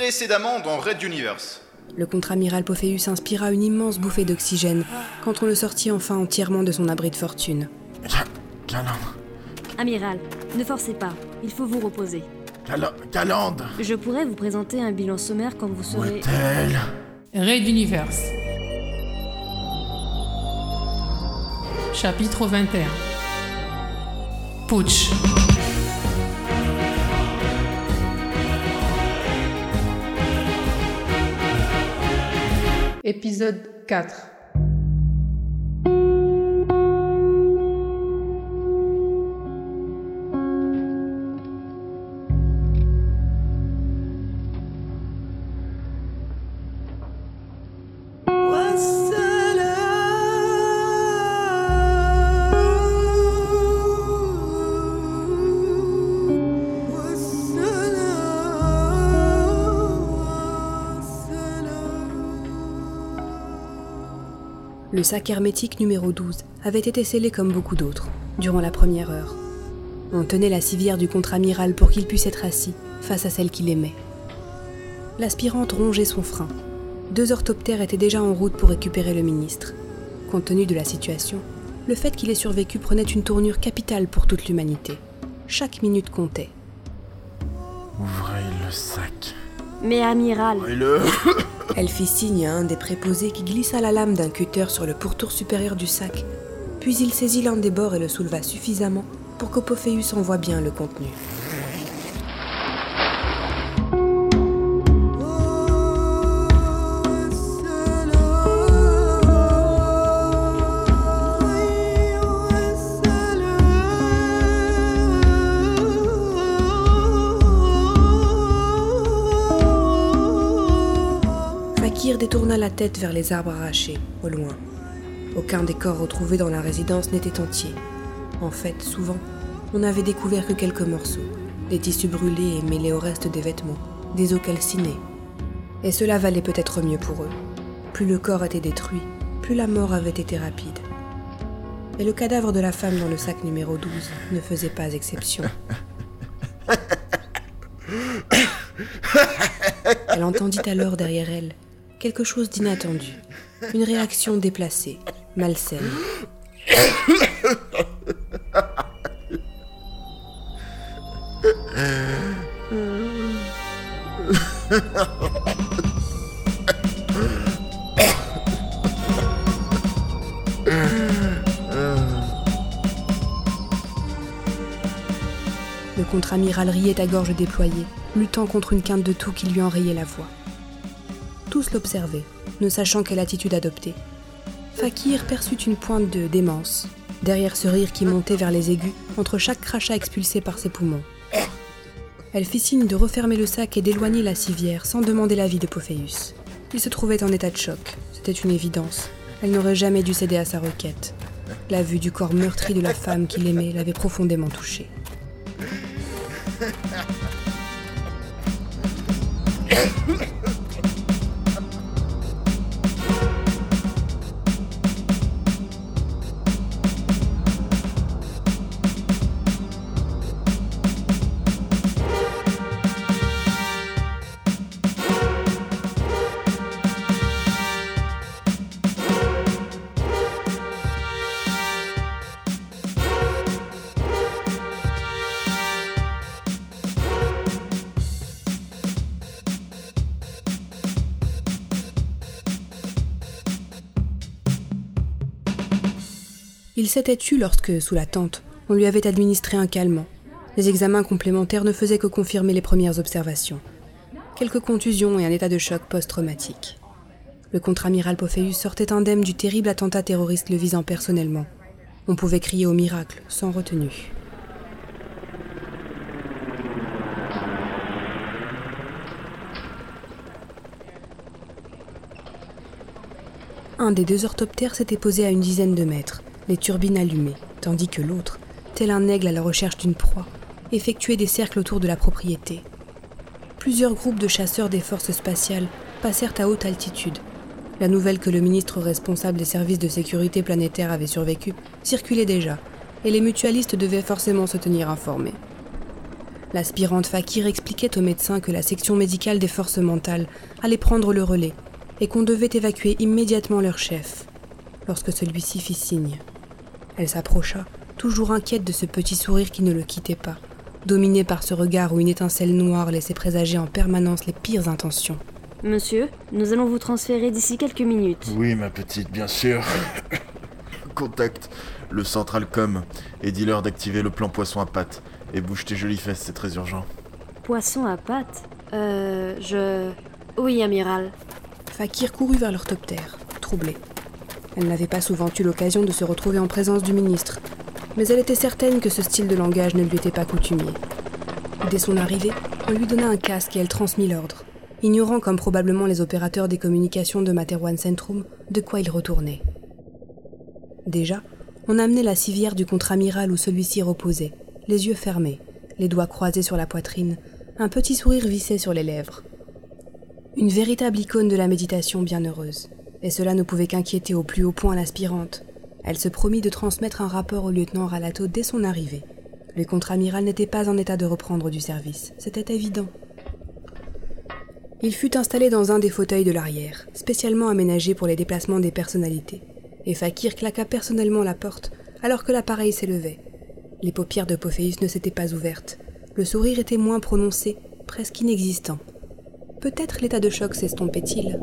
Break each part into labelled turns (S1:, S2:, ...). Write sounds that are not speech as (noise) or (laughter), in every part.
S1: Précédemment dans Red Universe.
S2: Le contre-amiral Pophéus inspira une immense bouffée d'oxygène quand on le sortit enfin entièrement de son abri de fortune.
S3: Calandre.
S4: Amiral, ne forcez pas. Il faut vous reposer.
S3: Calandre.
S4: Je pourrais vous présenter un bilan sommaire quand vous serez...
S5: Raid Universe. Chapitre 21. Putsch. Épisode 4.
S2: Le sac hermétique numéro 12 avait été scellé comme beaucoup d'autres, durant la première heure. On tenait la civière du contre-amiral pour qu'il puisse être assis, face à celle qu'il aimait. L'aspirante rongeait son frein. Deux orthoptères étaient déjà en route pour récupérer le ministre. Compte tenu de la situation, le fait qu'il ait survécu prenait une tournure capitale pour toute l'humanité. Chaque minute comptait.
S3: Ouvrez le sac.
S4: Mais amiral,
S3: Ouvrez-le.
S2: Elle fit signe à un des préposés qui glissa la lame d'un cutter sur le pourtour supérieur du sac, puis il saisit l'un des bords et le souleva suffisamment pour qu'Opophéus en voie bien le contenu. Fakir détourna la tête vers les arbres arrachés, au loin. Aucun des corps retrouvés dans la résidence n'était entier. En fait, souvent, on n'avait découvert que quelques morceaux, des tissus brûlés et mêlés au reste des vêtements, des os calcinés. Et cela valait peut-être mieux pour eux. Plus le corps était détruit, plus la mort avait été rapide. Et le cadavre de la femme dans le sac numéro 12 ne faisait pas exception. (laughs) Elle entendit alors derrière elle quelque chose d'inattendu, une réaction déplacée, malsaine. Le contre-amiral riait à gorge déployée, luttant contre une quinte de toux qui lui enrayait la voix. Tous l'observaient, ne sachant quelle attitude adopter. Fakir perçut une pointe de démence, derrière ce rire qui montait vers les aigus, entre chaque crachat expulsé par ses poumons. Elle fit signe de refermer le sac et d'éloigner la civière sans demander l'avis de Pophéus. Il se trouvait en état de choc, c'était une évidence. Elle n'aurait jamais dû céder à sa requête. La vue du corps meurtri de la femme qu'il aimait l'avait profondément touché. (laughs) Il s'était tu lorsque, sous la tente, on lui avait administré un calmant. Les examens complémentaires ne faisaient que confirmer les premières observations. Quelques contusions et un état de choc post-traumatique. Le contre-amiral Pophéus sortait indemne du terrible attentat terroriste le visant personnellement. On pouvait crier au miracle, sans retenue. Un des deux orthoptères s'était posé à une dizaine de mètres, les turbines allumées, tandis que l'autre, tel un aigle à la recherche d'une proie, effectuait des cercles autour de la propriété. Plusieurs groupes de chasseurs des forces spatiales passèrent à haute altitude. La nouvelle que le ministre responsable des services de sécurité planétaire avait survécu circulait déjà, et les mutualistes devaient forcément se tenir informés. L'aspirante Fakir expliquait au médecin que la section médicale des forces mentales allait prendre le relais et qu'on devait évacuer immédiatement leur chef, lorsque celui-ci fit signe. Elle s'approcha, toujours inquiète de ce petit sourire qui ne le quittait pas, dominée par ce regard où une étincelle noire laissait présager en permanence les pires intentions.
S4: Monsieur, nous allons vous transférer d'ici quelques minutes.
S3: Oui, ma petite, bien sûr. (coughs) Contacte le Centralcom et dis-leur d'activer le plan poisson à pattes. Et bouge tes jolies fesses, c'est très urgent.
S4: Poisson à pattes Euh, je... Oui, amiral.
S2: Fakir courut vers l'orthoptère, troublée. Elle n'avait pas souvent eu l'occasion de se retrouver en présence du ministre, mais elle était certaine que ce style de langage ne lui était pas coutumier. Dès son arrivée, on lui donna un casque et elle transmit l'ordre, ignorant comme probablement les opérateurs des communications de Materwan Centrum de quoi il retournait. Déjà, on amenait la civière du contre-amiral où celui-ci reposait, les yeux fermés, les doigts croisés sur la poitrine, un petit sourire vissé sur les lèvres. Une véritable icône de la méditation bienheureuse. Et cela ne pouvait qu'inquiéter au plus haut point l'aspirante. Elle se promit de transmettre un rapport au lieutenant Ralato dès son arrivée. Le contre-amiral n'était pas en état de reprendre du service, c'était évident. Il fut installé dans un des fauteuils de l'arrière, spécialement aménagé pour les déplacements des personnalités, et Fakir claqua personnellement la porte alors que l'appareil s'élevait. Les paupières de Pophéus ne s'étaient pas ouvertes. Le sourire était moins prononcé, presque inexistant. Peut-être l'état de choc s'estompait-il?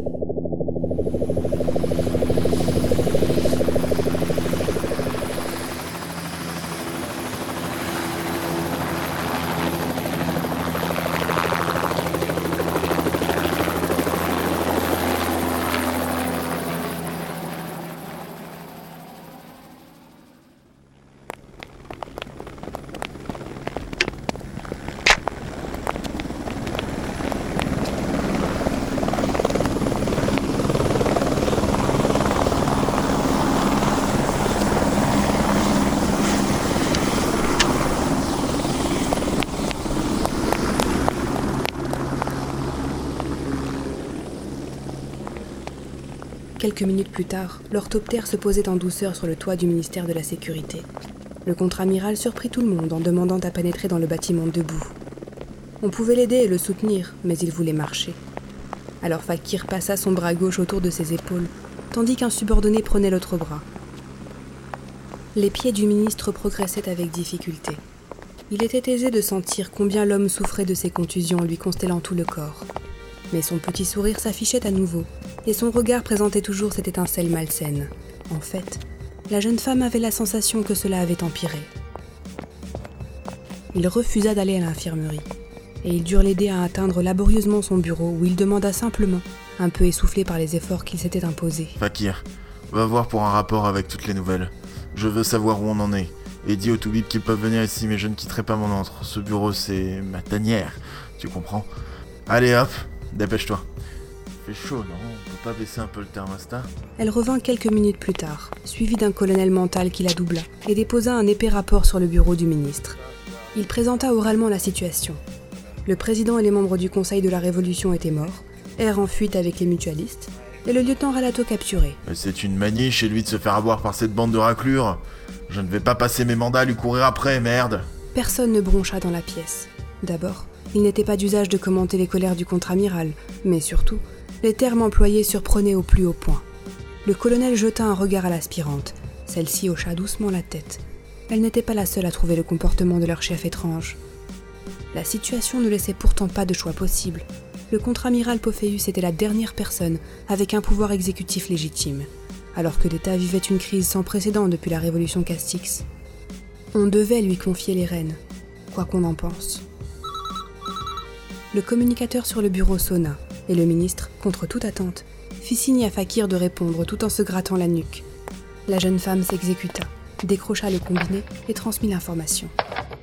S2: Quelques minutes plus tard, l'orthoptère se posait en douceur sur le toit du ministère de la Sécurité. Le contre-amiral surprit tout le monde en demandant à pénétrer dans le bâtiment debout. On pouvait l'aider et le soutenir, mais il voulait marcher. Alors Fakir passa son bras gauche autour de ses épaules, tandis qu'un subordonné prenait l'autre bras. Les pieds du ministre progressaient avec difficulté. Il était aisé de sentir combien l'homme souffrait de ses contusions lui constellant tout le corps. Mais son petit sourire s'affichait à nouveau, et son regard présentait toujours cette étincelle malsaine. En fait, la jeune femme avait la sensation que cela avait empiré. Il refusa d'aller à l'infirmerie, et ils durent l'aider à atteindre laborieusement son bureau où il demanda simplement, un peu essoufflé par les efforts qu'il s'était imposés.
S3: Fakir, va voir pour un rapport avec toutes les nouvelles. Je veux savoir où on en est. Et dis aux Toubib qu'ils peuvent venir ici, mais je ne quitterai pas mon antre. Ce bureau, c'est ma tanière. Tu comprends? Allez hop, dépêche-toi. Fait chaud, non On peut pas baisser un peu le thermostat
S2: Elle revint quelques minutes plus tard, suivie d'un colonel mental qui la doubla, et déposa un épais rapport sur le bureau du ministre. Il présenta oralement la situation. Le président et les membres du Conseil de la Révolution étaient morts, R en fuite avec les mutualistes, et le lieutenant Ralato capturé.
S3: C'est une manie chez lui de se faire avoir par cette bande de raclures. Je ne vais pas passer mes mandats à lui courir après, merde
S2: Personne ne broncha dans la pièce. D'abord, il n'était pas d'usage de commenter les colères du contre-amiral, mais surtout, les termes employés surprenaient au plus haut point. Le colonel jeta un regard à l'aspirante. Celle-ci hocha doucement la tête. Elle n'était pas la seule à trouver le comportement de leur chef étrange. La situation ne laissait pourtant pas de choix possible. Le contre-amiral Pophéus était la dernière personne avec un pouvoir exécutif légitime, alors que l'État vivait une crise sans précédent depuis la révolution Castix. On devait lui confier les rênes, quoi qu'on en pense. Le communicateur sur le bureau sonna, et le ministre, contre toute attente, fit signe à Fakir de répondre tout en se grattant la nuque. La jeune femme s'exécuta, décrocha le combiné et transmit l'information.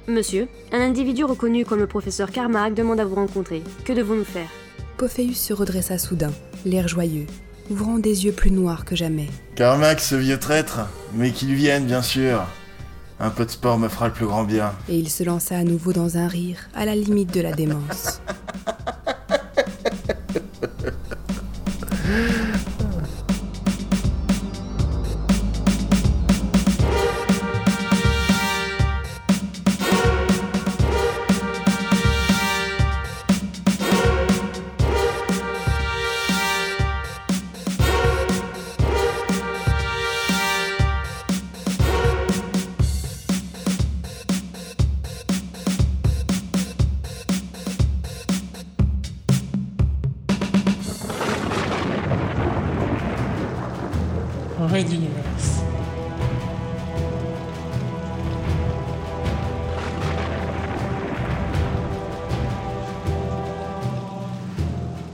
S4: Monsieur, un individu reconnu comme le professeur Carmack demande à vous rencontrer. Que devons-nous faire?
S2: Pophéus se redressa soudain, l'air joyeux, ouvrant des yeux plus noirs que jamais.
S3: Carmack, ce vieux traître Mais qu'il vienne, bien sûr Un peu de sport me fera le plus grand bien.
S2: Et il se lança à nouveau dans un rire, à la limite de la démence.